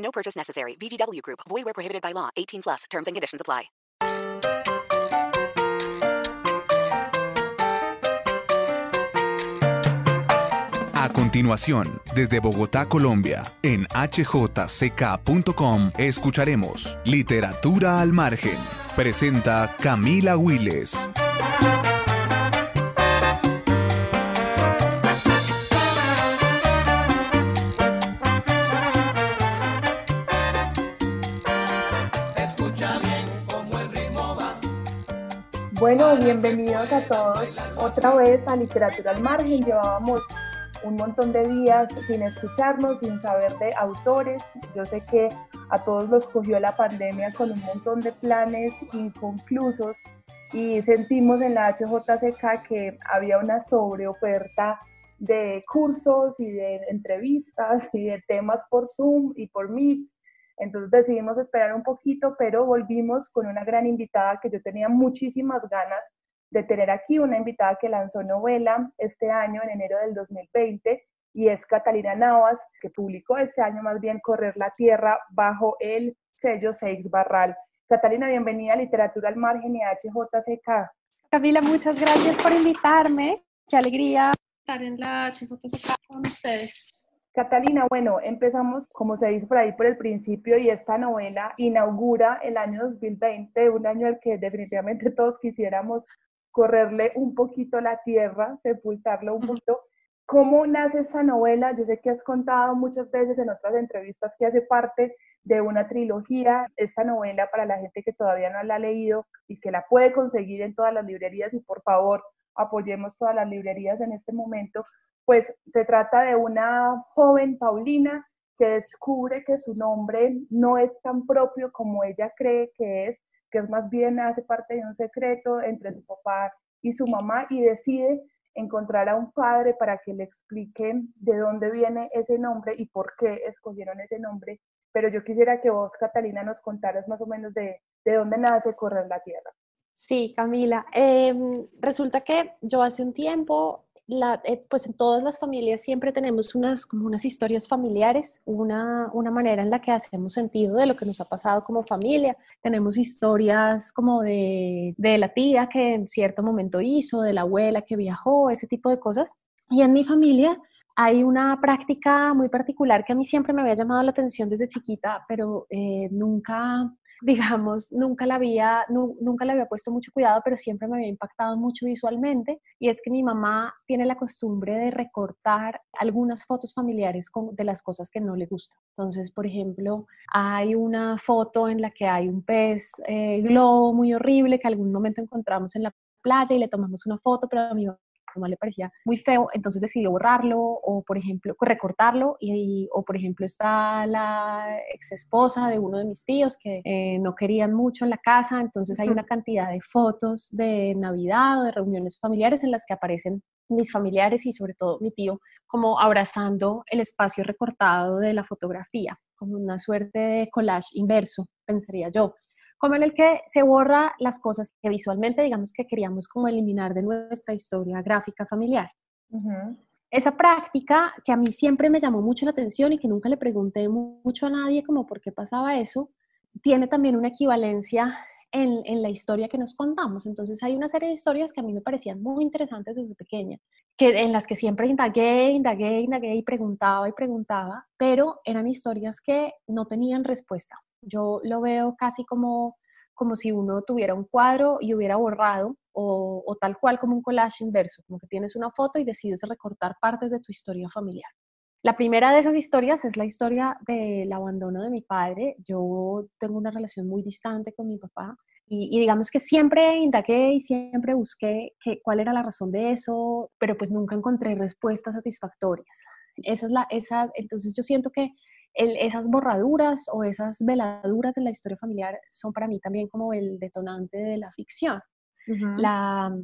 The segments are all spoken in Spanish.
No purchase necessary. VGW Group. Void where prohibited by law. 18 plus. Terms and conditions apply. A continuación, desde Bogotá, Colombia, en hjck.com, escucharemos Literatura al Margen. Presenta Camila Willes. Bueno, bienvenidos a todos otra vez a Literatura al Margen. Llevábamos un montón de días sin escucharnos, sin saber de autores. Yo sé que a todos los cogió la pandemia con un montón de planes inconclusos y sentimos en la HJCK que había una sobreoferta de cursos y de entrevistas y de temas por Zoom y por Meets. Entonces decidimos esperar un poquito, pero volvimos con una gran invitada que yo tenía muchísimas ganas de tener aquí una invitada que lanzó novela este año, en enero del 2020, y es Catalina Navas, que publicó este año más bien Correr la Tierra bajo el sello Seix Barral. Catalina, bienvenida a Literatura al Margen y a HJCK. Camila, muchas gracias por invitarme. Qué alegría estar en la HJCK con ustedes. Catalina, bueno, empezamos como se dice por ahí por el principio y esta novela inaugura el año 2020, un año al que definitivamente todos quisiéramos correrle un poquito la tierra, sepultarlo un poquito. ¿Cómo nace esta novela? Yo sé que has contado muchas veces en otras entrevistas que hace parte de una trilogía. Esta novela para la gente que todavía no la ha leído y que la puede conseguir en todas las librerías y por favor apoyemos todas las librerías en este momento. Pues se trata de una joven Paulina que descubre que su nombre no es tan propio como ella cree que es que es más bien hace parte de un secreto entre su papá y su mamá y decide encontrar a un padre para que le explique de dónde viene ese nombre y por qué escogieron ese nombre. Pero yo quisiera que vos, Catalina, nos contaras más o menos de, de dónde nace Correr la Tierra. Sí, Camila. Em, resulta que yo hace un tiempo eh, pues en todas las familias siempre tenemos unas, como unas historias familiares, una, una manera en la que hacemos sentido de lo que nos ha pasado como familia. Tenemos historias como de, de la tía que en cierto momento hizo, de la abuela que viajó, ese tipo de cosas. Y en mi familia hay una práctica muy particular que a mí siempre me había llamado la atención desde chiquita, pero eh, nunca digamos, nunca la había, nunca le había puesto mucho cuidado, pero siempre me había impactado mucho visualmente. Y es que mi mamá tiene la costumbre de recortar algunas fotos familiares de las cosas que no le gustan. Entonces, por ejemplo, hay una foto en la que hay un pez eh, globo muy horrible que algún momento encontramos en la playa y le tomamos una foto, pero a mi le parecía muy feo, entonces decidió borrarlo o, por ejemplo, recortarlo y, o, por ejemplo, está la ex esposa de uno de mis tíos que eh, no querían mucho en la casa, entonces hay una cantidad de fotos de Navidad o de reuniones familiares en las que aparecen mis familiares y sobre todo mi tío como abrazando el espacio recortado de la fotografía, como una suerte de collage inverso, pensaría yo como en el que se borra las cosas que visualmente digamos que queríamos como eliminar de nuestra historia gráfica familiar. Esa práctica que a mí siempre me llamó mucho la atención y que nunca le pregunté mucho a nadie como por qué pasaba eso, tiene también una equivalencia en, en, la historia que nos contamos. Entonces hay una serie de historias que a mí me parecían muy interesantes desde pequeña, que, en las que siempre indagué, indagué, indagué y preguntaba y preguntaba, pero eran historias que no tenían respuesta. Yo lo veo casi como, como si uno tuviera un cuadro y hubiera borrado o, tal cual como un collage inverso, como que tienes una foto y decides recortar partes de tu historia familiar. La primera de esas historias es la historia del abandono de mi padre. Yo tengo una relación muy distante con mi papá y, y digamos que siempre indagué y siempre busqué que, cuál era la razón de eso, pero pues nunca encontré respuestas satisfactorias. Esa es la, esa, entonces yo siento que esas borraduras o esas veladuras en la historia familiar son para mí también como el detonante de la ficción. la,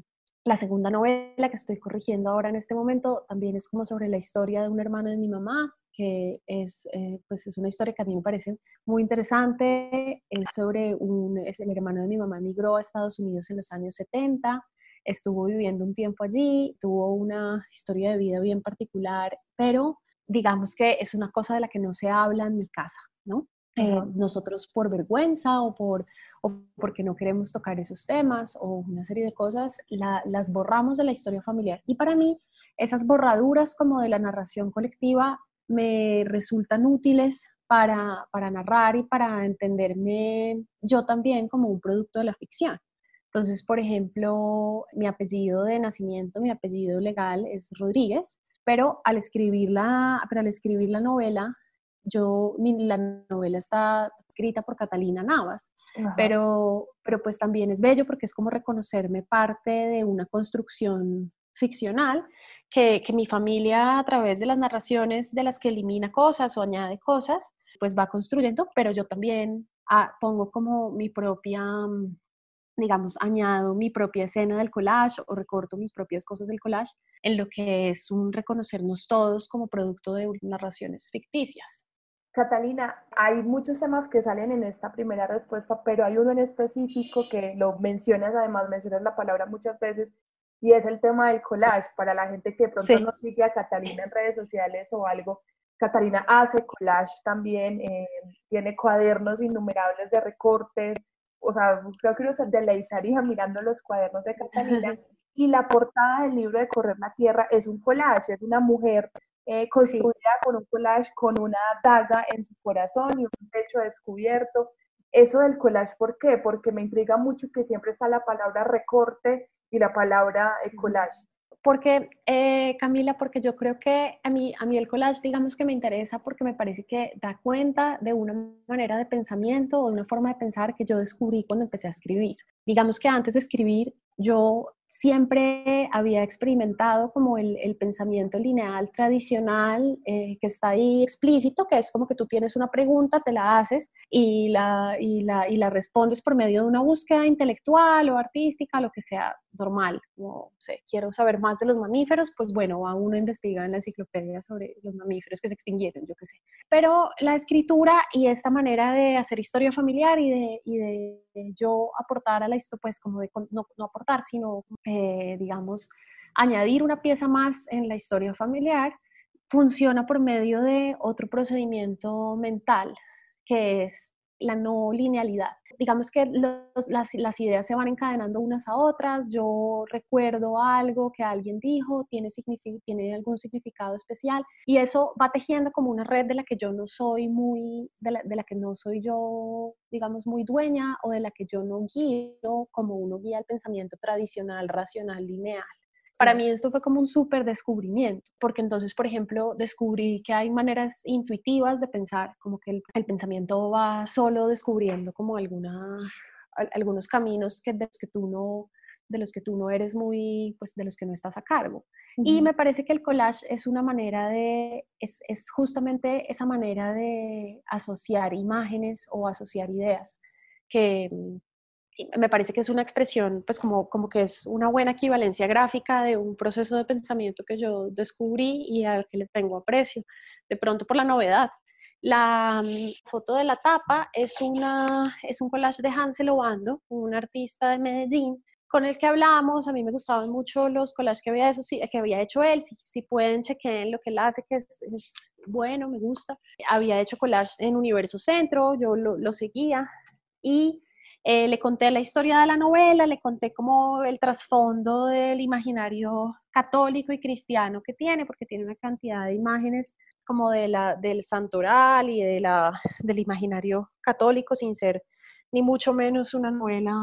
la, segunda novela que estoy corrigiendo ahora en este momento también es como sobre la historia de un hermano de mi mamá, que es, eh, pues es una historia que a mí me parece muy interesante. Es sobre un, es el hermano de mi mamá migró a Estados Unidos en los años 70 estuvo viviendo un tiempo allí, tuvo una historia de vida bien particular, pero digamos que es una cosa de la que no se habla en mi casa, ¿no? Eh, nosotros por vergüenza o, por, o porque no queremos tocar esos temas o una serie de cosas, las borramos de la historia familiar. Y para mí, esas borraduras como de la narración colectiva me resultan útiles para, para narrar y para entenderme yo también como un producto de la ficción. Entonces, por ejemplo, mi apellido de nacimiento, mi apellido legal es Rodríguez, pero al escribir la, pero al escribir la novela, yo, la novela está escrita por Catalina Navas, pero, pero pues también es bello porque es como reconocerme parte de una construcción ficcional que, que, mi familia a través de las narraciones de las que elimina cosas o añade cosas, pues va construyendo, pero yo también ah, pongo como mi propia mm, digamos, añado mi propia escena del collage o recorto mis propias cosas del collage en lo que es un reconocernos todos como producto de narraciones ficticias. Catalina, hay muchos temas que salen en esta primera respuesta, pero hay uno en específico que lo mencionas, además mencionas la palabra muchas veces, y es el tema del collage. Para la gente que pronto no sigue a Catalina en redes sociales o algo, Catalina hace collage también, eh, tiene cuadernos innumerables de recortes, o sea, creo que uno se deleitaría mirando los cuadernos de Catalina. y la portada del libro de Correr la Tierra es un collage, es una mujer eh, construida con un collage, con una daga en su corazón y un pecho descubierto. Eso del collage, ¿por qué? Porque me intriga mucho que siempre está la palabra recorte y la palabra eh, collage. Porque, eh, Camila, porque yo creo que a mí, a mí el collage, digamos que me interesa porque me parece que da cuenta de una manera de pensamiento o de una forma de pensar que yo descubrí cuando empecé a escribir. Digamos que antes de escribir, yo siempre había experimentado como el, pensamiento lineal tradicional eh, que está ahí explícito, que es como que tú tienes una pregunta, te la haces y la, y la, y la respondes por medio de una búsqueda intelectual o artística, lo que sea normal. Como, sé, quiero saber más de los mamíferos, pues bueno, a uno investiga en la enciclopedia sobre los mamíferos que se extinguieron, yo qué sé. Pero la escritura y esta manera de hacer historia familiar y de, y de yo aportar a la historia, pues como de no, no aportar, sino eh, digamos, añadir una pieza más en la historia familiar, funciona por medio de otro procedimiento mental, que es la no linealidad. Digamos que las, ideas se van encadenando unas a otras, yo recuerdo algo que alguien dijo, tiene, tiene algún significado especial y eso va tejiendo como una red de la que yo no soy muy, de la, de la que no soy yo, digamos, muy dueña o de la que yo no guío como uno guía el pensamiento tradicional, racional, lineal. Para mí esto fue como un súper descubrimiento, porque entonces, por ejemplo, descubrí que hay maneras intuitivas de pensar, como que el, pensamiento va solo descubriendo como alguna, algunos caminos que, de, los que tú no, de los que tú no eres muy, pues de los que no estás a cargo. Y me parece que el collage es una manera de, es, es justamente esa manera de asociar imágenes o asociar ideas que, me parece que es una expresión, pues como, como que es una buena equivalencia gráfica de un proceso de pensamiento que yo descubrí y al que le tengo aprecio, de pronto por la novedad. La mm, foto de la tapa es, una, es un collage de Hansel Obando, un artista de Medellín, con el que hablamos. A mí me gustaban mucho los collages que había, eso, que había hecho él. Si, si pueden, chequen lo que él hace, que es, es, bueno, me gusta. Había hecho collage en Universo Centro, yo lo, lo seguía. Y eh, le conté la historia de la novela, le conté como el trasfondo del imaginario católico y cristiano que tiene, porque tiene una cantidad de imágenes como de la, del santoral y de la, del imaginario católico, sin ser ni mucho menos una novela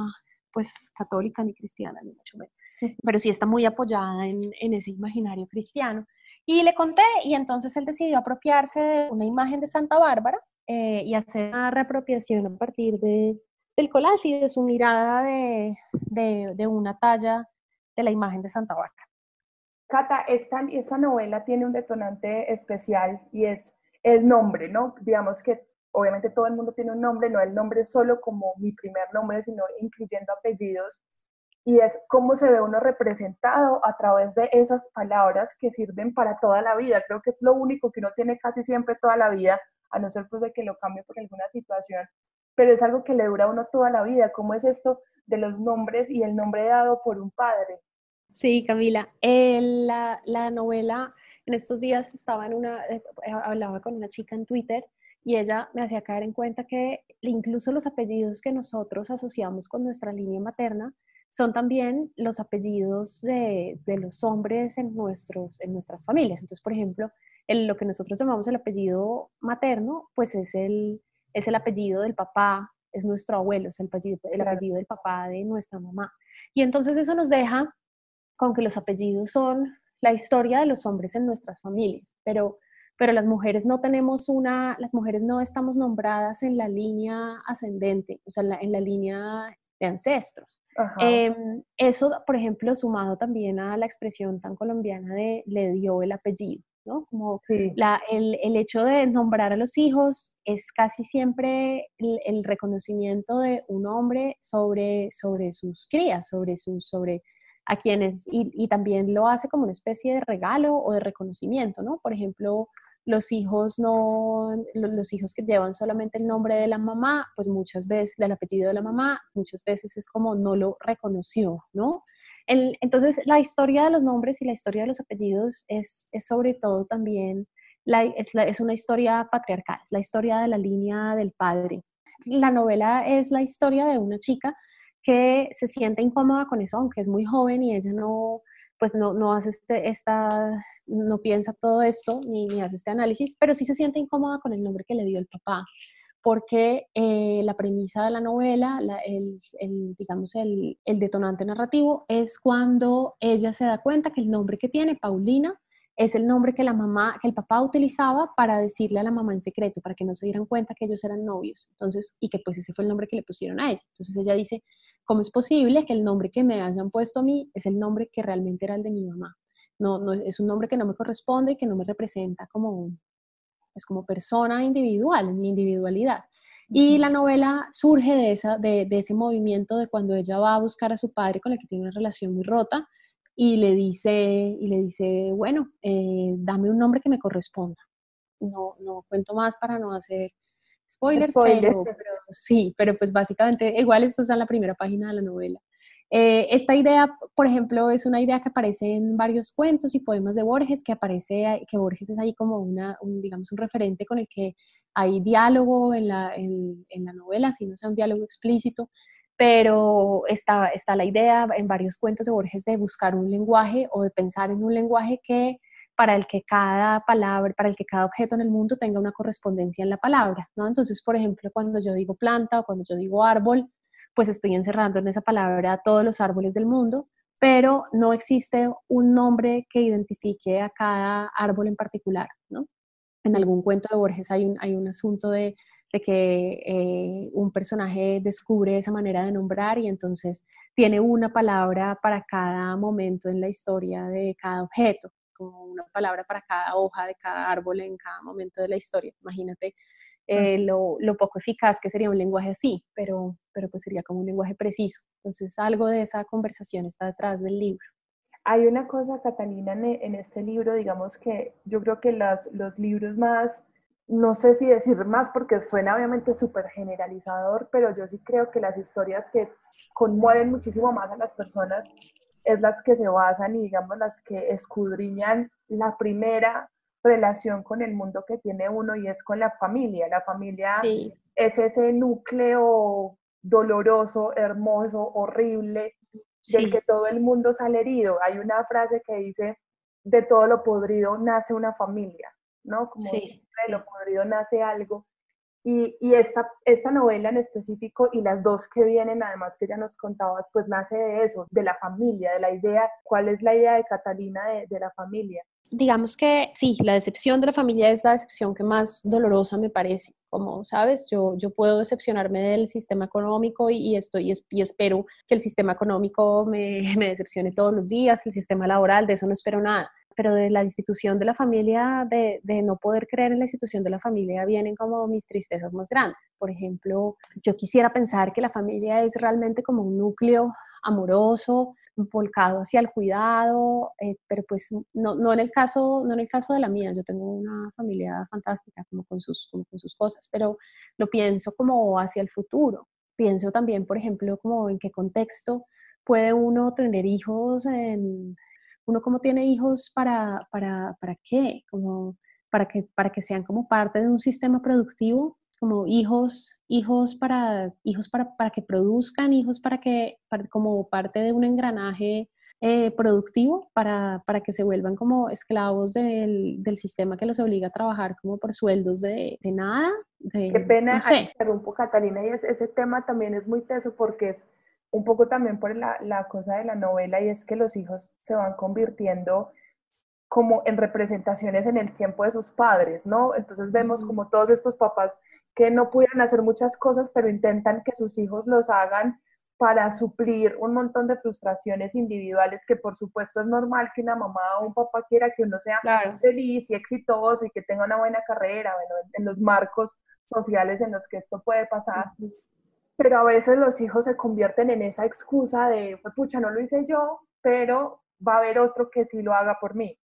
pues católica ni cristiana, ni mucho menos. Pero sí está muy apoyada en, en ese imaginario cristiano. Y le conté, y entonces él decidió apropiarse de una imagen de Santa Bárbara eh, y hacer una reapropiación a partir de, del collage y de su mirada de, una talla de la imagen de Santa Bárbara. Cata, esta, esta novela tiene un detonante especial y es el nombre, ¿no? Digamos que obviamente todo el mundo tiene un nombre, no el nombre solo como mi primer nombre, sino incluyendo apellidos. Y es cómo se ve uno representado a través de esas palabras que sirven para toda la vida. Creo que es lo único que uno tiene casi siempre toda la vida, a no ser pues de que lo cambie por alguna situación, pero es algo que le dura a uno toda la vida. ¿Cómo es esto de los nombres y el nombre dado por un padre? Sí, Camila. la, la novela en estos días estaba en una, eh, hablaba con una chica en Twitter y ella me hacía caer en cuenta que incluso los apellidos que nosotros asociamos con nuestra línea materna son también los apellidos de, de los hombres en, nuestros, en nuestras familias. Entonces, por ejemplo, lo que nosotros llamamos el apellido materno, pues es el, es el apellido del papá, es nuestro abuelo, es el apellido, el apellido del papá de nuestra mamá. Y entonces eso nos deja con que los apellidos son la historia de los hombres en nuestras familias, pero, pero las mujeres no tenemos una, las mujeres no estamos nombradas en la línea ascendente, o sea, en la, línea de ancestros. Em, eso, por ejemplo, sumado también a la expresión tan colombiana de le dio el apellido, ¿no? Como la, el, el, hecho de nombrar a los hijos es casi siempre el, el, reconocimiento de un hombre sobre, sobre sus crías, sobre, sus, sobre a quienes, y, también lo hace como una especie de regalo o de reconocimiento, ¿no? Por ejemplo, los hijos no, los hijos que llevan solamente el nombre de la mamá, pues muchas veces, del apellido de la mamá, muchas veces es como no lo reconoció, ¿no? Entonces, la historia de los nombres y la historia de los apellidos es, sobre todo también, es una historia patriarcal, es la historia de la línea del padre. La novela es la historia de una chica que se siente incómoda con eso, aunque es muy joven y ella no, pues no, no hace este, esta, no piensa todo esto ni, ni, hace este análisis, pero sí se siente incómoda con el nombre que le dio el papá, porque eh, la premisa de la novela, el, digamos, el, detonante narrativo es cuando ella se da cuenta que el nombre que tiene, Paulina, es el nombre que la mamá, que el papá utilizaba para decirle a la mamá en secreto, para que no se dieran cuenta que ellos eran novios. Entonces, y que pues ese fue el nombre que le pusieron a ella. Entonces ella dice, ¿cómo es posible que el nombre que me hayan puesto a mí es el nombre que realmente era el de mi mamá? No, no es un nombre que no me corresponde y que no me representa como, pues, como persona individual, en mi individualidad. Y la novela surge de, esa, de, de, ese movimiento de cuando ella va a buscar a su padre con el que tiene una relación muy rota y le dice, y le dice bueno, eh, dame un nombre que me corresponda. No, no cuento más para no hacer spoilers, Pero, sí, pero pues básicamente igual esto está en la primera página de la novela. Eh, esta idea, por ejemplo, es una idea que aparece en varios cuentos y poemas de Borges, que aparece, que Borges es ahí como una, un, digamos, un referente con el que hay diálogo en la, en, la novela, si no sea un diálogo explícito, pero está, está la idea en varios cuentos de Borges de buscar un lenguaje o de pensar en un lenguaje que para el que cada palabra, para el que cada objeto en el mundo tenga una correspondencia en la palabra, ¿no? Entonces, por ejemplo, cuando yo digo planta o cuando yo digo árbol, pues estoy encerrando en esa palabra a todos los árboles del mundo, pero no existe un nombre que identifique a cada árbol en particular, ¿no? En algún cuento de Borges hay un, hay un asunto de de que eh, un personaje descubre esa manera de nombrar y entonces tiene una palabra para cada momento en la historia de cada objeto, como una palabra para cada hoja de cada árbol en cada momento de la historia. Imagínate eh, lo, lo, poco eficaz que sería un lenguaje así, pero, pero pues sería como un lenguaje preciso. Entonces algo de esa conversación está detrás del libro. Hay una cosa, Catalina, en, este libro, digamos que yo creo que las, los libros más no sé si decir más porque suena obviamente súper generalizador, pero yo sí creo que las historias que conmueven muchísimo más a las personas es las que se basan y digamos las que escudriñan la primera relación con el mundo que tiene uno y es con la familia. La familia es ese núcleo doloroso, hermoso, horrible, del que todo el mundo sale herido. Hay una frase que dice, de todo lo podrido nace una familia. ¿no? Como sí. de lo podrido nace algo. Y, y, esta, esta novela en específico y las dos que vienen, además que ya nos contabas, pues nace de eso, de la familia, de la idea, ¿cuál es la idea de Catalina de, de la familia? Digamos que sí, la decepción de la familia es la decepción que más dolorosa me parece. Como sabes, yo, yo puedo decepcionarme del sistema económico y, y estoy y espero que el sistema económico me, me decepcione todos los días, el sistema laboral, de eso no espero nada pero de la institución de la familia, de, de, no poder creer en la institución de la familia, vienen como mis tristezas más grandes. Por ejemplo, yo quisiera pensar que la familia es realmente como un núcleo amoroso, volcado hacia el cuidado, eh, pero pues no, no, en el caso, no en el caso de la mía, yo tengo una familia fantástica como con, sus, como con sus cosas, pero lo pienso como hacia el futuro. Pienso también, por ejemplo, como en qué contexto puede uno tener hijos, en, uno como tiene hijos para, para, para qué, como para que, para que sean como parte de un sistema productivo como hijos, hijos para, hijos para, para que produzcan, hijos para que, como parte de un engranaje eh, productivo, para, para, que se vuelvan como esclavos del, del, sistema que los obliga a trabajar como por sueldos de, de nada. De, Qué pena, no poco Catalina, y ese tema también es muy teso porque es un poco también por la, la cosa de la novela y es que los hijos se van convirtiendo como en representaciones en el tiempo de sus padres, ¿no? Entonces vemos como todos estos papás que no pudieran hacer muchas cosas, pero intentan que sus hijos los hagan para suplir un montón de frustraciones individuales que por supuesto es normal que una mamá o un papá quiera que uno sea feliz y exitoso y que tenga una buena carrera, bueno, en los marcos sociales en los que esto puede pasar. Pero a veces los hijos se convierten en esa excusa de, pucha, no lo hice yo, pero va a haber otro que sí lo haga por mí.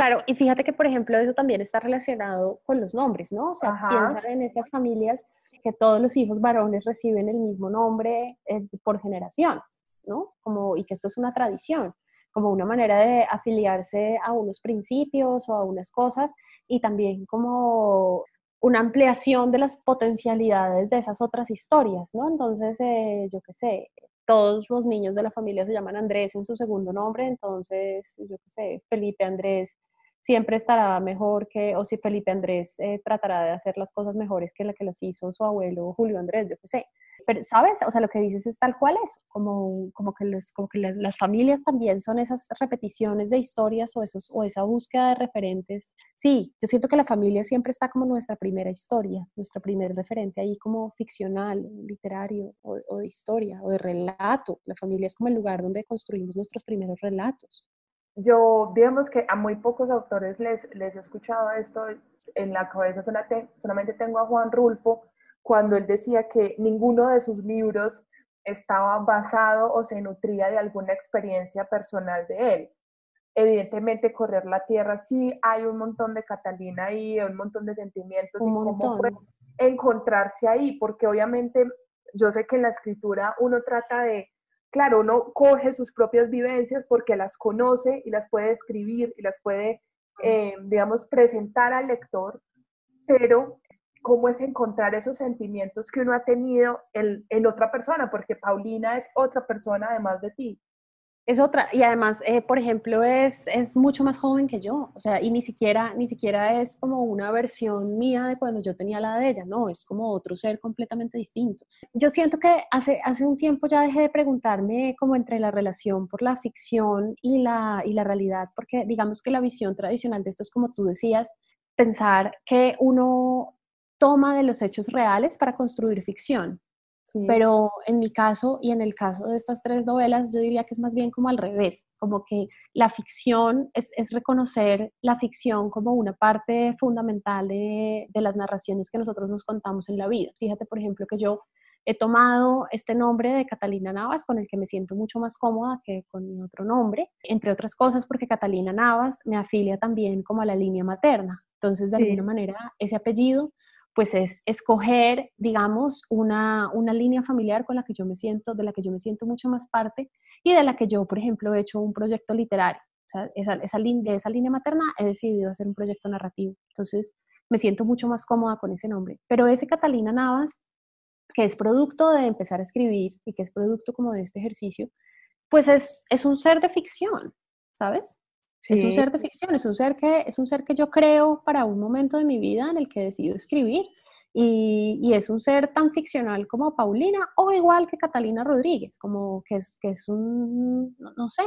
Claro, y fíjate que, por ejemplo, eso también está relacionado con los nombres, ¿no? O sea, piensa en estas familias que todos los hijos varones reciben el mismo nombre eh, por generaciones, ¿no? Como, y que esto es una tradición, como una manera de afiliarse a unos principios o a unas cosas, y también como una ampliación de las potencialidades de esas otras historias, ¿no? Entonces, eh, yo qué sé, todos los niños de la familia se llaman Andrés en su segundo nombre, entonces, yo qué sé, Felipe Andrés siempre estará mejor que, o si Felipe Andrés eh, tratará de hacer las cosas mejores que la que los hizo su abuelo Julio Andrés, yo qué sé. Pero, ¿sabes? O sea, lo que dices es tal cual es, como, como que, los, como que las, familias también son esas repeticiones de historias o, esos, o esa búsqueda de referentes. Sí, yo siento que la familia siempre está como nuestra primera historia, nuestro primer referente ahí como ficcional, literario o de historia o de relato. La familia es como el lugar donde construimos nuestros primeros relatos. Yo, digamos que a muy pocos autores les, les he escuchado esto en la cabeza, solamente tengo a Juan Rulfo, cuando él decía que ninguno de sus libros estaba basado o se nutría de alguna experiencia personal de él. Evidentemente, Correr la Tierra sí hay un montón de Catalina ahí, un montón de sentimientos un y cómo fue encontrarse ahí, porque obviamente yo sé que en la escritura uno trata de, claro, uno coge sus propias vivencias porque las conoce y las puede escribir y las puede, eh, digamos, presentar al lector, pero cómo es encontrar esos sentimientos que uno ha tenido en, en, otra persona, porque Paulina es otra persona además de ti. Es otra, y además, eh, por ejemplo, es, es mucho más joven que yo, o sea, y ni siquiera, ni siquiera es como una versión mía de cuando yo tenía la de ella, no, es como otro ser completamente distinto. Yo siento que hace, hace un tiempo ya dejé de preguntarme como entre la relación por la ficción y la, y la realidad, porque digamos que la visión tradicional de esto es como tú decías, pensar que uno toma de los hechos reales para construir ficción. Pero en mi caso y en el caso de estas tres novelas, yo diría que es más bien como al revés, como que la ficción es, es reconocer la ficción como una parte fundamental de, de, las narraciones que nosotros nos contamos en la vida. Fíjate, por ejemplo, que yo he tomado este nombre de Catalina Navas, con el que me siento mucho más cómoda que con mi otro nombre, entre otras cosas porque Catalina Navas me afilia también como a la línea materna. Entonces, de alguna manera, ese apellido pues es escoger, digamos, una, una, línea familiar con la que yo me siento, de la que yo me siento mucho más parte y de la que yo, por ejemplo, he hecho un proyecto literario. O sea, esa, esa, de esa línea materna he decidido hacer un proyecto narrativo. Entonces, me siento mucho más cómoda con ese nombre. Pero ese Catalina Navas, que es producto de empezar a escribir y que es producto como de este ejercicio, pues es, es un ser de ficción, ¿sabes? Es un ser de ficción, es un ser, que, es un ser que yo creo para un momento de mi vida en el que decido escribir. Y, y, es un ser tan ficcional como Paulina o igual que Catalina Rodríguez, como que es, que es un, no, no, sé.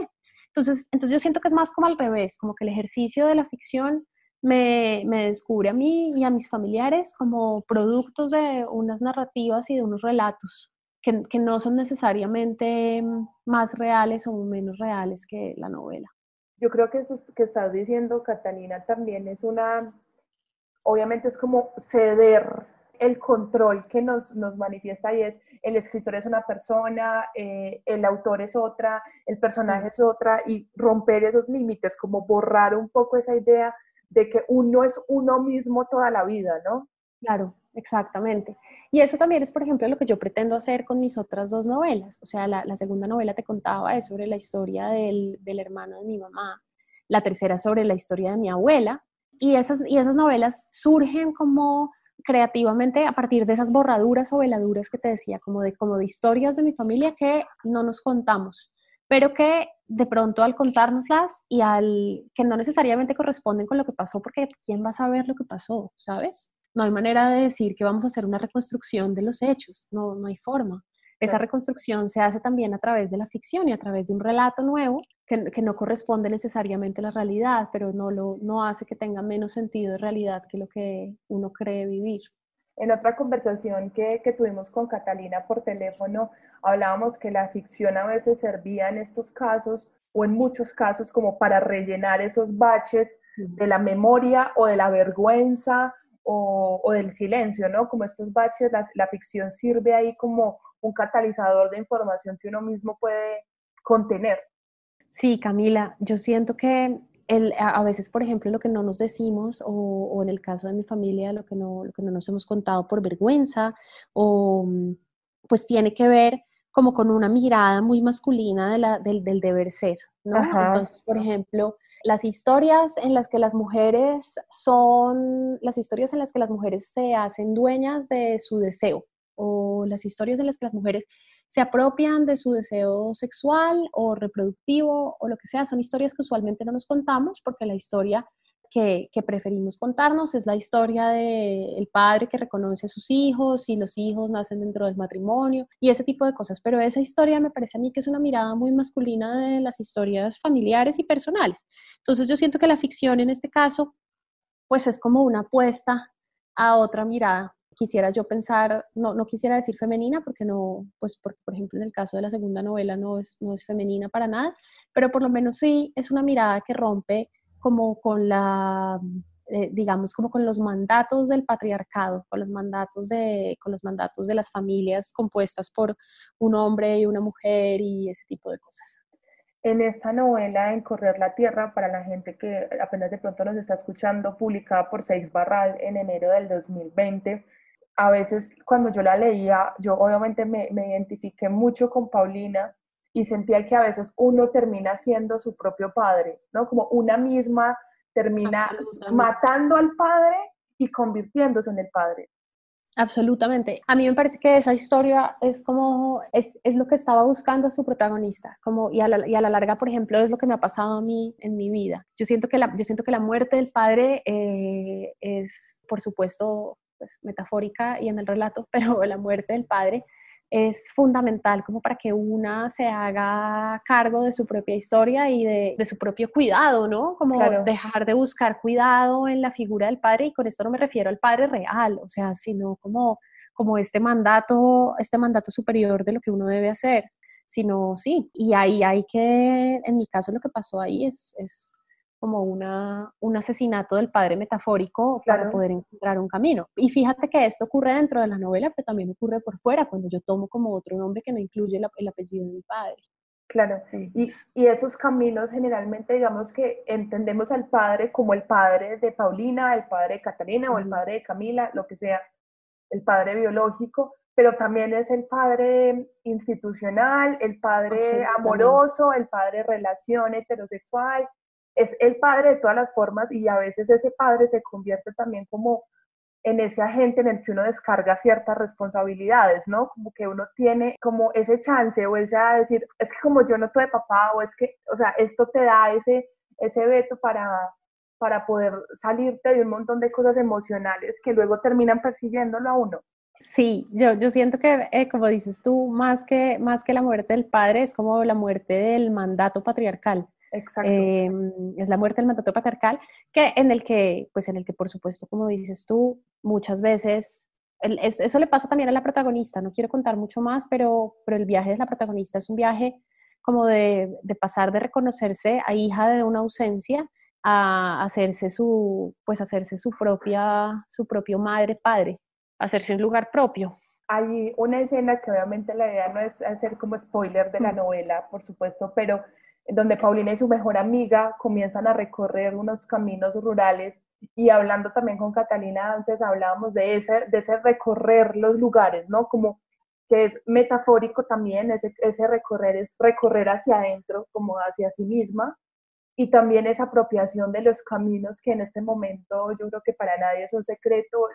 Entonces, entonces yo siento que es más como al revés, como que el ejercicio de la ficción me, me descubre a mí y a mis familiares como productos de unas narrativas y de unos relatos que, que no son necesariamente más reales o menos reales que la novela Yo creo que eso que estás diciendo, Catalina, también es una, obviamente es como ceder el control que nos, nos manifiesta y es el escritor es una persona, eh, el autor es otra, el personaje es otra y romper esos límites, como borrar un poco esa idea de que uno es uno mismo toda la vida, ¿no? Claro, exactamente. Y eso también es, por ejemplo, lo que yo pretendo hacer con mis otras dos novelas. O sea, la, segunda novela te contaba es sobre la historia del, del, hermano de mi mamá, la tercera sobre la historia de mi abuela. Y esas, y esas novelas surgen como creativamente a partir de esas borraduras o veladuras que te decía, como de, como de historias de mi familia que no nos contamos, pero que de pronto al contárnoslas y al que no necesariamente corresponden con lo que pasó, porque ¿quién va a saber lo que pasó? ¿Sabes? No hay manera de decir que vamos a hacer una reconstrucción de los hechos, no, no hay forma. Esa reconstrucción se hace también a través de la ficción y a través de un relato nuevo que, que no corresponde necesariamente a la realidad, pero no, lo, no hace que tenga menos sentido de realidad que lo que uno cree vivir. En otra conversación que, que, tuvimos con Catalina por teléfono, hablábamos que la ficción a veces servía en estos casos o en muchos casos como para rellenar esos baches de la memoria o de la vergüenza o, o del silencio, ¿no? Como estos baches, la, la, ficción sirve ahí como un catalizador de información que uno mismo puede contener. Sí, Camila, yo siento que el, a veces, por ejemplo, lo que no nos decimos, o, o, en el caso de mi familia, lo que, no, lo que no nos hemos contado por vergüenza, o pues tiene que ver como con una mirada muy masculina de la, del, del, deber ser, ¿no? Entonces, por ejemplo, las historias en las que las mujeres son, las historias en las que las mujeres se hacen dueñas de su deseo, o las historias en las que las mujeres se apropian de su deseo sexual o reproductivo o lo que sea, son historias que usualmente no nos contamos porque la historia que, preferimos contarnos es la historia del el padre que reconoce a sus hijos y los hijos nacen dentro del matrimonio y ese tipo de cosas. Pero esa historia me parece a mí que es una mirada muy masculina de las historias familiares y personales. Entonces yo siento que la ficción en este caso pues es como una apuesta a otra mirada quisiera yo pensar, no, no quisiera decir femenina porque no, pues porque por ejemplo en el caso de la segunda novela no es, no es femenina para nada, pero por lo menos sí es una mirada que rompe como con la, eh, digamos, como con los mandatos del patriarcado, con los mandatos, de, con los mandatos de las familias compuestas por un hombre y una mujer y ese tipo de cosas. En esta novela, En Correr la Tierra, para la gente que apenas de pronto nos está escuchando, publicada por Seix Barral en enero del 2020, a veces cuando yo la leía, yo obviamente me, me, identifiqué mucho con Paulina y sentía que a veces uno termina siendo su propio padre, ¿no? Como una misma termina matando al padre y convirtiéndose en el padre. Absolutamente. A mí me parece que esa historia es como, es, es lo que estaba buscando su protagonista, como, y a, la, y, a la, larga, por ejemplo, es lo que me ha pasado a mí en mi vida. Yo siento que la, yo siento que la muerte del padre eh, es, por supuesto, pues, metafórica y en el relato, pero la muerte del padre es fundamental como para que una se haga cargo de su propia historia y de, de su propio cuidado, ¿no? Como claro. dejar de buscar cuidado en la figura del padre y con esto no me refiero al padre real, o sea, sino como, como este mandato, este mandato superior de lo que uno debe hacer, sino sí, y ahí hay que, en mi caso lo que pasó ahí es, es como una, un asesinato del padre metafórico claro. para poder encontrar un camino. Y fíjate que esto ocurre dentro de la novela, pero también ocurre por fuera, cuando yo tomo como otro nombre que no incluye el, el apellido de mi padre. Claro, y, y, esos caminos generalmente digamos que entendemos al padre como el padre de Paulina, el padre de Catalina o el padre de Camila, lo que sea, el padre biológico, pero también es el padre institucional, el padre amoroso, el padre relación heterosexual, es el padre de todas las formas y a veces ese padre se convierte también como en ese agente en el que uno descarga ciertas responsabilidades, ¿no? Como que uno tiene como ese chance o ese a decir, es que como yo no tuve papá o es que, o sea, esto te da ese, ese veto para, para poder salirte de un montón de cosas emocionales que luego terminan persiguiéndolo a uno. Sí, yo, yo siento que, eh, como dices tú, más que, más que la muerte del padre, es como la muerte del mandato patriarcal. Exacto. Eh, es la muerte del mandato patriarcal, que en el que, pues en el que por supuesto, como dices tú, muchas veces, el, eso, eso, le pasa también a la protagonista, no quiero contar mucho más, pero, pero el viaje de la protagonista es un viaje como de, de pasar de reconocerse a hija de una ausencia a hacerse su, pues hacerse su propia, su propio madre, padre, hacerse un lugar propio. Hay una escena que obviamente la idea no es hacer como spoiler de la Mm. novela, por supuesto, pero donde Paulina y su mejor amiga comienzan a recorrer unos caminos rurales y hablando también con Catalina antes hablábamos de ese, de ese recorrer los lugares, ¿no? Como que es metafórico también, ese, ese recorrer es recorrer hacia adentro, como hacia sí misma, y también esa apropiación de los caminos que en este momento yo creo que para nadie es un secreto,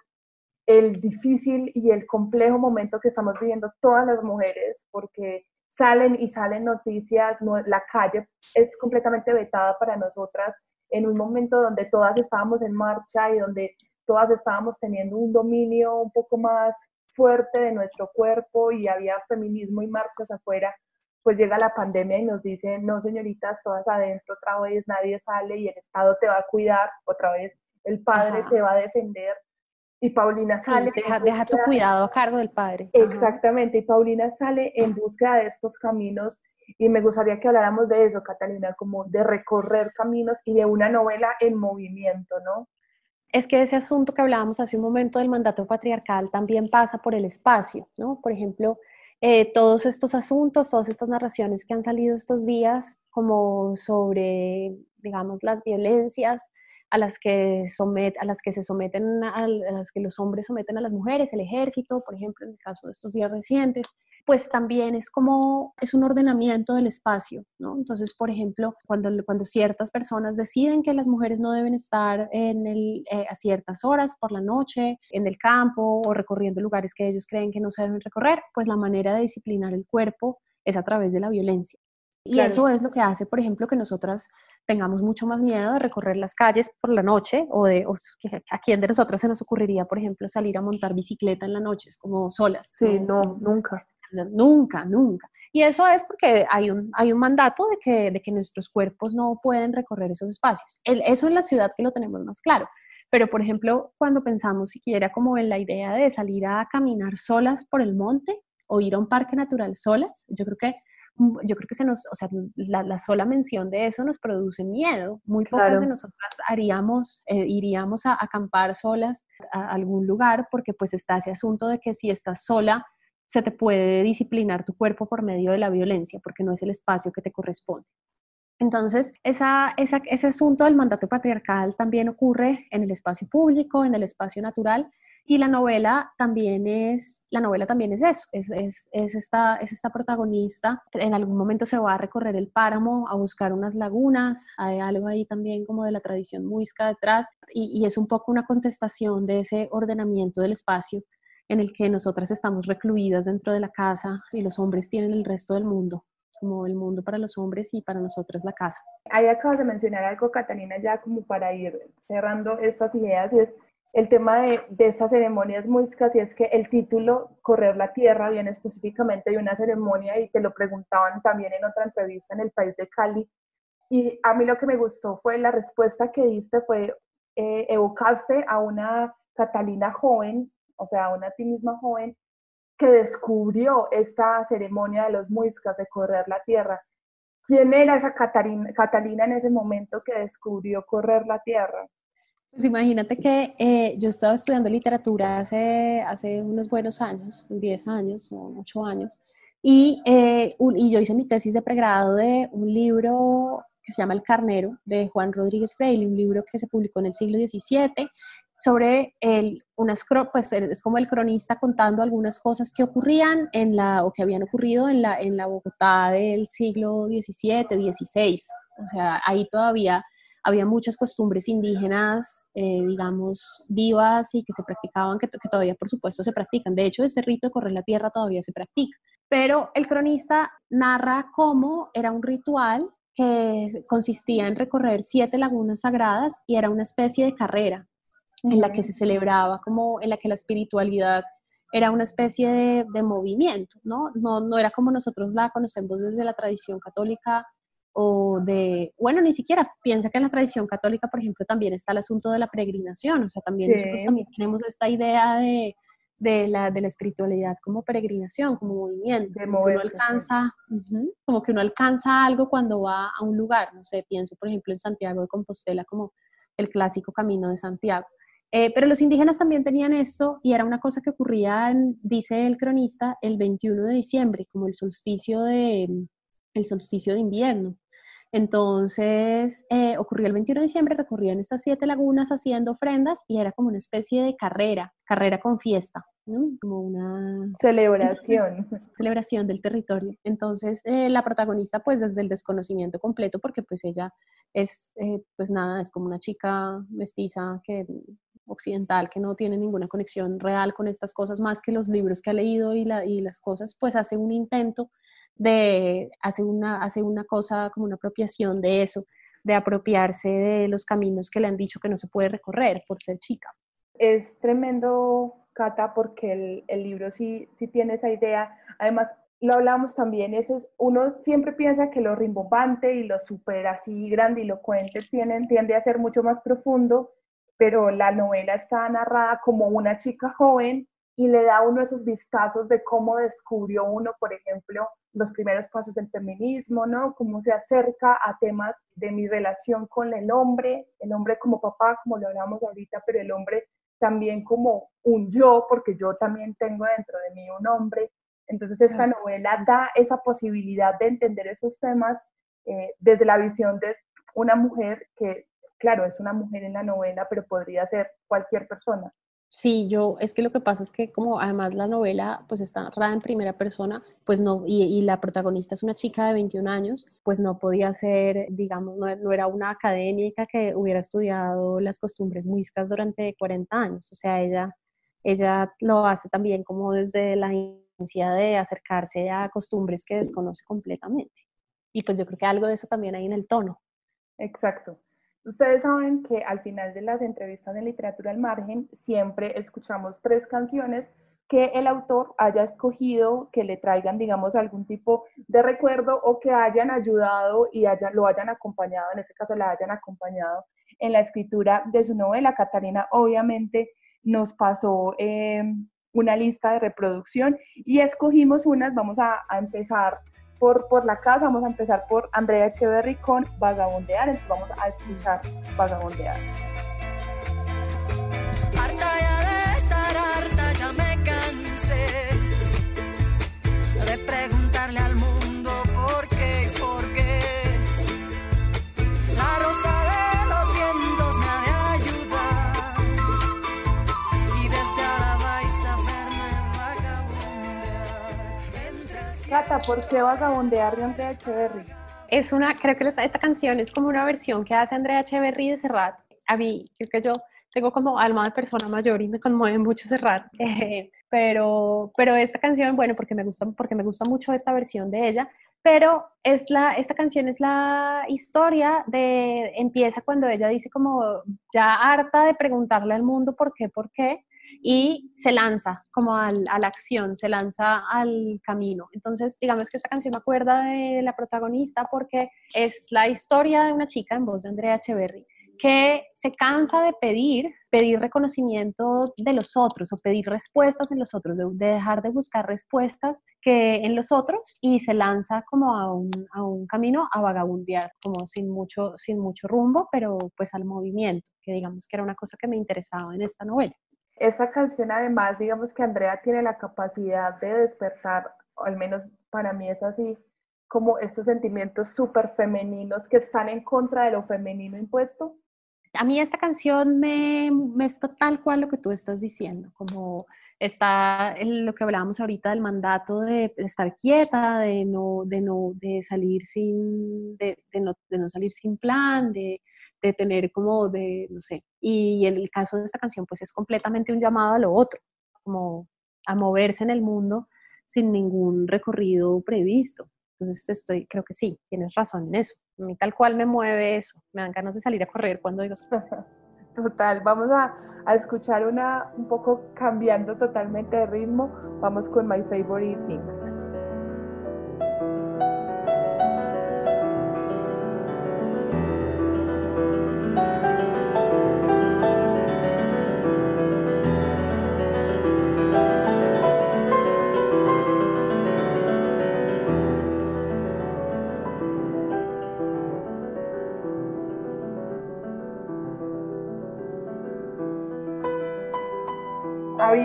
el difícil y el complejo momento que estamos viviendo todas las mujeres, porque salen y salen noticias, no, la calle es completamente vetada para nosotras en un momento donde todas estábamos en marcha y donde todas estábamos teniendo un dominio un poco más fuerte de nuestro cuerpo y había feminismo y marchas afuera, pues llega la pandemia y nos dice, no señoritas, todas adentro, otra vez nadie sale y el Estado te va a cuidar, otra vez el padre Ajá. te va a defender. Y Paulina Sí, sale. deja, en deja tu cuidado a cargo del padre. Ajá. Exactamente, y Paulina sale en búsqueda de estos caminos y me gustaría que habláramos de eso, Catalina, como de recorrer caminos y de una novela en movimiento, ¿no? Es que ese asunto que hablábamos hace un momento del mandato patriarcal también pasa por el espacio, ¿no? Por ejemplo, eh, todos estos asuntos, todas estas narraciones que han salido estos días, como sobre, digamos, las violencias a las que, somet, a las que se someten, a, las que los hombres someten a las mujeres, el ejército, por ejemplo, en el caso de estos días recientes, pues también es como, es un ordenamiento del espacio, ¿no? Entonces, por ejemplo, cuando, cuando ciertas personas deciden que las mujeres no deben estar en el, eh, a ciertas horas por la noche, en el campo o recorriendo lugares que ellos creen que no se deben recorrer, pues la manera de disciplinar el cuerpo es a través de la violencia. Y Claro. eso es lo que hace, por ejemplo, que nosotras tengamos mucho más miedo de recorrer las calles por la noche o de o a quién de nosotras se nos ocurriría, por ejemplo, salir a montar bicicleta en la noche, es como solas. Sí, no, nunca. Nunca, nunca. Y eso es porque hay un, hay un mandato de que, de que nuestros cuerpos no pueden recorrer esos espacios. El- eso en la ciudad que lo tenemos más claro. Pero, por ejemplo, cuando pensamos siquiera como en la idea de salir a caminar solas por el monte o ir a un parque natural solas, yo creo que yo creo que se nos, o sea, la, la sola mención de eso nos produce miedo. Muy pocas Claro. de nosotras haríamos, eh, iríamos a acampar solas a algún lugar porque pues está ese asunto de que si estás sola, se te puede disciplinar tu cuerpo por medio de la violencia, porque no es el espacio que te corresponde. Entonces, esa, esa, ese asunto del mandato patriarcal también ocurre en el espacio público, en el espacio natural, y la novela también es, la novela también es eso, es, es, es, esta, es esta protagonista, en algún momento se va a recorrer el páramo a buscar unas lagunas, hay algo ahí también como de la tradición muisca detrás, y, es un poco una contestación de ese ordenamiento del espacio en el que nosotras estamos recluidas dentro de la casa y los hombres tienen el resto del mundo, como el mundo para los hombres y para nosotras la casa. Ahí acabas de mencionar algo, Catalina, ya como para ir cerrando estas ideas, y es el tema de, de estas ceremonias muiscas, y es que el título, Correr la Tierra, viene específicamente de una ceremonia, y te lo preguntaban también en otra entrevista en el país de Cali, y a mí lo que me gustó fue la respuesta que diste, fue, eh, evocaste a una Catalina joven, o sea, a una ti misma joven, que descubrió esta ceremonia de los muiscas, de correr la tierra. ¿Quién era esa Catalina, Catalina en ese momento que descubrió correr la tierra? Pues imagínate que eh, yo estaba estudiando literatura hace, hace unos buenos años, 10 años o 8 años, y, eh, un, y yo hice mi tesis de pregrado de un libro que se llama El Carnero, de Juan Rodríguez Freire, un libro que se publicó en el siglo XVII, sobre el, unas, pues es como el cronista contando algunas cosas que ocurrían en la, o que habían ocurrido en la, en la Bogotá del siglo XVII, XVI. O sea, ahí todavía había muchas costumbres indígenas, eh, digamos, vivas y que se practicaban, que, que, todavía por supuesto se practican. De hecho, este rito de correr la tierra todavía se practica. Pero el cronista narra cómo era un ritual que consistía en recorrer siete lagunas sagradas y era una especie de carrera en la que se celebraba, como en la que la espiritualidad era una especie de, de movimiento, ¿no? ¿no? No era como nosotros la conocemos desde la tradición católica o de, bueno, ni siquiera piensa que en la tradición católica, por ejemplo, también está el asunto de la peregrinación, o sea, también sí. nosotros también tenemos esta idea de, de la, de la espiritualidad como peregrinación, como movimiento, De como que uno sí. alcanza, ujú, como que uno alcanza algo cuando va a un lugar, no sé, pienso por ejemplo en Santiago de Compostela como el clásico camino de Santiago. Eh, pero los indígenas también tenían esto y era una cosa que ocurría, en- dice el cronista, el 21 de diciembre, como el solsticio de, el solsticio de invierno. Entonces, eh, ocurrió el 21 de diciembre, recorrían estas siete lagunas haciendo ofrendas y era como una especie de carrera, carrera con fiesta, ¿no? Como una Celebración. celebración del territorio. Entonces, eh, la protagonista, pues desde el desconocimiento completo, porque pues ella es, eh, pues nada, es como una chica mestiza que occidental que no tiene ninguna conexión real con estas cosas más que los libros que ha leído y, la, y las cosas, pues hace un intento de, hace una, hace una cosa como una apropiación de eso, de apropiarse de los caminos que le han dicho que no se puede recorrer por ser chica. Es tremendo, Cata, porque el, el libro sí, sí tiene esa idea. Además, lo hablamos también, ese es, uno siempre piensa que lo rimbombante y lo súper así grandilocuente tienen, tiende a ser mucho más profundo, pero la novela está narrada como una chica joven y le da uno esos vistazos de cómo descubrió uno, por ejemplo, los primeros pasos del feminismo, ¿no? Cómo se acerca a temas de mi relación con el hombre, el hombre como papá, como lo hablamos ahorita, pero el hombre también como un yo, porque yo también tengo dentro de mí un hombre. Entonces esta novela da esa posibilidad de entender esos temas eh, desde la visión de una mujer que, claro, es una mujer en la novela, pero podría ser cualquier persona. Sí, yo, es que lo que pasa es que como además la novela pues está narrada en primera persona, pues no, y, la protagonista es una chica de 21 años, pues no podía ser, digamos, no, era una académica que hubiera estudiado las costumbres muiscas durante 40 años, o sea, ella, ella lo hace también como desde la inicia de acercarse a costumbres que desconoce completamente. Y pues yo creo que algo de eso también hay en el tono. Exacto. Ustedes saben que al final de las entrevistas de literatura al margen siempre escuchamos tres canciones que el autor haya escogido que le traigan, digamos, algún tipo de recuerdo o que hayan ayudado y haya, lo hayan acompañado, en este caso la hayan acompañado en la escritura de su novela. Catalina obviamente nos pasó eh, una lista de reproducción y escogimos unas, vamos a, a empezar por, por, la casa. Vamos a empezar por Andrea Echeverry con Vagabondear. Entonces vamos a escuchar Vagabondear. Harta ya de estar harta, ya me cansé de preguntarle al mundo ¿por qué Vagabondear de Andrea Echeverry? Es una, creo que esta, esta canción es como una versión que hace Andrea Echeverry de Serrat. A mí, creo que yo tengo como alma de persona mayor y me conmueve mucho Serrat. Eh, pero, pero esta canción, bueno, porque me gusta, porque me gusta mucho esta versión de ella, pero es la, esta canción es la historia de, empieza cuando ella dice como ya harta de preguntarle al mundo por qué, por qué, y se lanza como al, a la acción, se lanza al camino. Entonces, digamos que esta canción me acuerda de la protagonista porque es la historia de una chica en voz de Andrea Echeverry que se cansa de pedir, pedir reconocimiento de los otros o pedir respuestas en los otros, de, de, dejar de buscar respuestas que en los otros y se lanza como a un, a un camino a vagabundear, como sin mucho, sin mucho rumbo, pero pues al movimiento, que digamos que era una cosa que me interesaba en esta novela. Esta canción además, digamos que Andrea tiene la capacidad de despertar, al menos para mí es así, como estos sentimientos súper femeninos que están en contra de lo femenino impuesto. A mí esta canción me, me está tal cual lo que tú estás diciendo, como está lo que hablábamos ahorita del mandato de estar quieta, de no, de no, de salir sin, de, de, no, de no salir sin plan, de, de tener como de, no sé, y en el caso de esta canción pues es completamente un llamado a lo otro, como a moverse en el mundo sin ningún recorrido previsto. Entonces estoy, creo que sí, tienes razón en eso. A mí tal cual me mueve eso, me dan ganas de salir a correr cuando digo Total, vamos a, a, escuchar una un poco cambiando totalmente de ritmo. Vamos con My Favorite Things.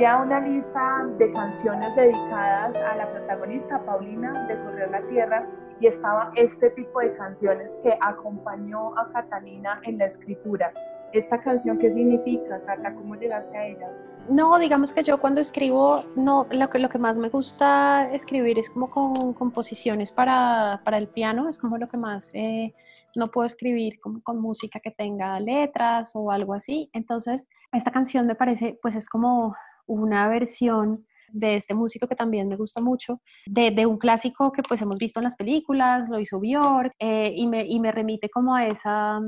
Había una lista de canciones dedicadas a la protagonista Paulina de Correr la Tierra y estaba este tipo de canciones que acompañó a Catalina en la escritura. ¿Esta canción qué significa, Cata? ¿Cómo llegaste a ella? No, digamos que yo cuando escribo, no, lo que, lo que más me gusta escribir es como con composiciones para, para el piano, es como lo que más, eh, no puedo escribir como con música que tenga letras o algo así. Entonces, esta canción me parece, pues es como una versión de este músico que también me gusta mucho, de, de un clásico que pues hemos visto en las películas, lo hizo Björk, eh, y, me, y me remite como a esa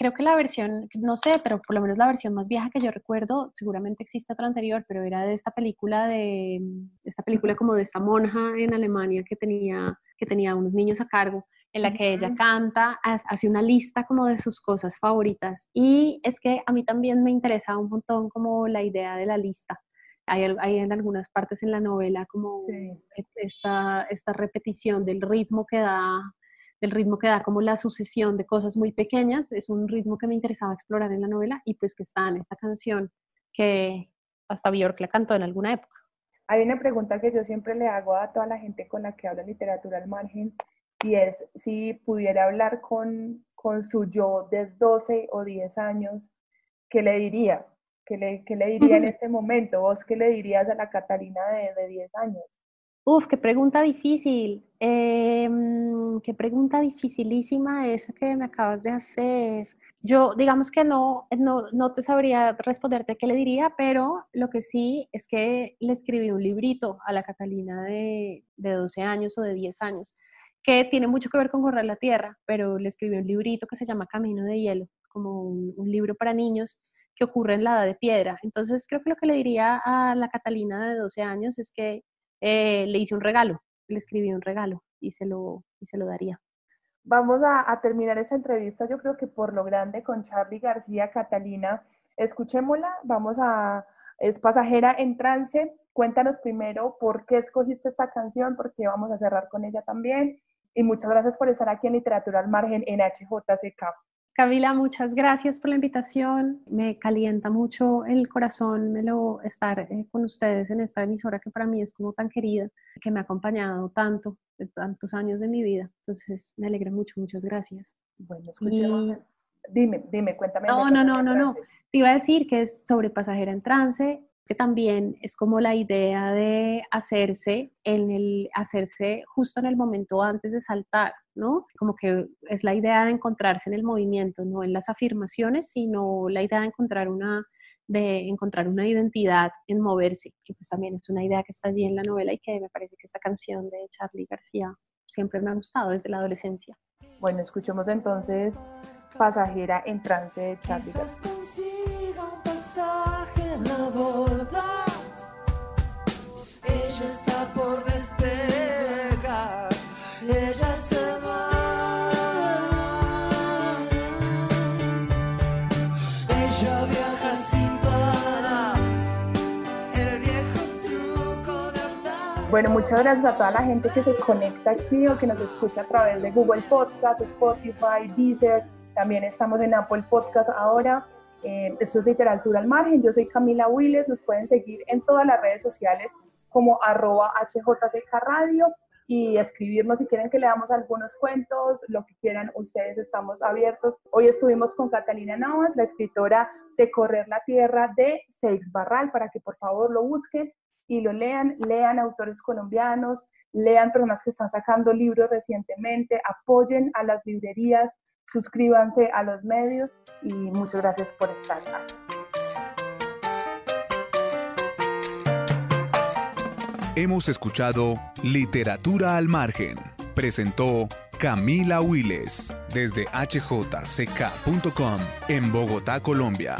creo que la versión, no sé, pero por lo menos la versión más vieja que yo recuerdo, seguramente existe otra anterior, pero era de esta película de, esta película como de esta monja en Alemania que tenía, que tenía unos niños a cargo, en la que ella canta, hace una lista como de sus cosas favoritas. Y es que a mí también me interesa un montón como la idea de la lista. Hay, hay en algunas partes en la novela como Sí. esta, esta repetición del ritmo que da del ritmo que da como la sucesión de cosas muy pequeñas, es un ritmo que me interesaba explorar en la novela y pues que está en esta canción que hasta Björk la cantó en alguna época. Hay una pregunta que yo siempre le hago a toda la gente con la que hablo literatura al margen y es si pudiera hablar con, con su yo de 12 o 10 años, ¿qué le diría? ¿Qué le, qué le diría en este momento? ¿Vos qué le dirías a la Catalina de, de 10 años? Uf, qué pregunta difícil. Em, qué pregunta dificilísima esa que me acabas de hacer. Yo, digamos que no, no, no te sabría responderte qué le diría, pero lo que sí es que le escribí un librito a la Catalina de, de 12 años o de 10 años, que tiene mucho que ver con correr la tierra, pero le escribí un librito que se llama Camino de Hielo, como un, un libro para niños que ocurre en la edad de piedra. Entonces, creo que lo que le diría a la Catalina de 12 años es que eh, le hice un regalo, le escribí un regalo y se lo, y se lo daría. Vamos a, terminar esta entrevista, yo creo que por lo grande, con Charlie García, Catalina. Escuchémosla, vamos a, es pasajera en trance. Cuéntanos primero por qué escogiste esta canción, porque vamos a cerrar con ella también. Y muchas gracias por estar aquí en Literatura al Margen en HJCK. Camila, muchas gracias por la invitación. Me calienta mucho el corazón me lo, estar eh, con ustedes en esta emisora que para mí es como tan querida, que me ha acompañado tanto, de tantos años de mi vida. Entonces, me alegra mucho, muchas gracias. Bueno, escuchemos. Y- Dime, dime, cuéntame. No, no, no, no, no. Te iba a decir que es sobre pasajera en trance, que también es como la idea de hacerse en el hacerse justo en el momento antes de saltar, ¿no? Como que es la idea de encontrarse en el movimiento, no en las afirmaciones, sino la idea de encontrar una de encontrar una identidad en moverse, que pues también es una idea que está allí en la novela y que me parece que esta canción de Charlie García siempre me ha gustado desde la adolescencia. Bueno, escuchemos entonces Pasajera en Trance de Charlie Quizás García. consiga un pasaje en la borda. Bueno, muchas gracias a toda la gente que se conecta aquí o que nos escucha a través de Google Podcast, Spotify, Deezer. También estamos en Apple Podcast ahora. Eh, esto es Literatura al Margen. Yo soy Camila Willes. Nos pueden seguir en todas las redes sociales como arroba HJCK Radio y escribirnos si quieren que leamos algunos cuentos, lo que quieran, ustedes estamos abiertos. Hoy estuvimos con Catalina Navas, la escritora de Correr la Tierra de Seix Barral, para que por favor lo busquen y lo lean, lean autores colombianos, lean personas que están sacando libros recientemente, apoyen a las librerías, suscríbanse a los medios y muchas gracias por estar aquí. Hemos escuchado Literatura al Margen. Presentó Camila Willes desde hjck.com en Bogotá, Colombia.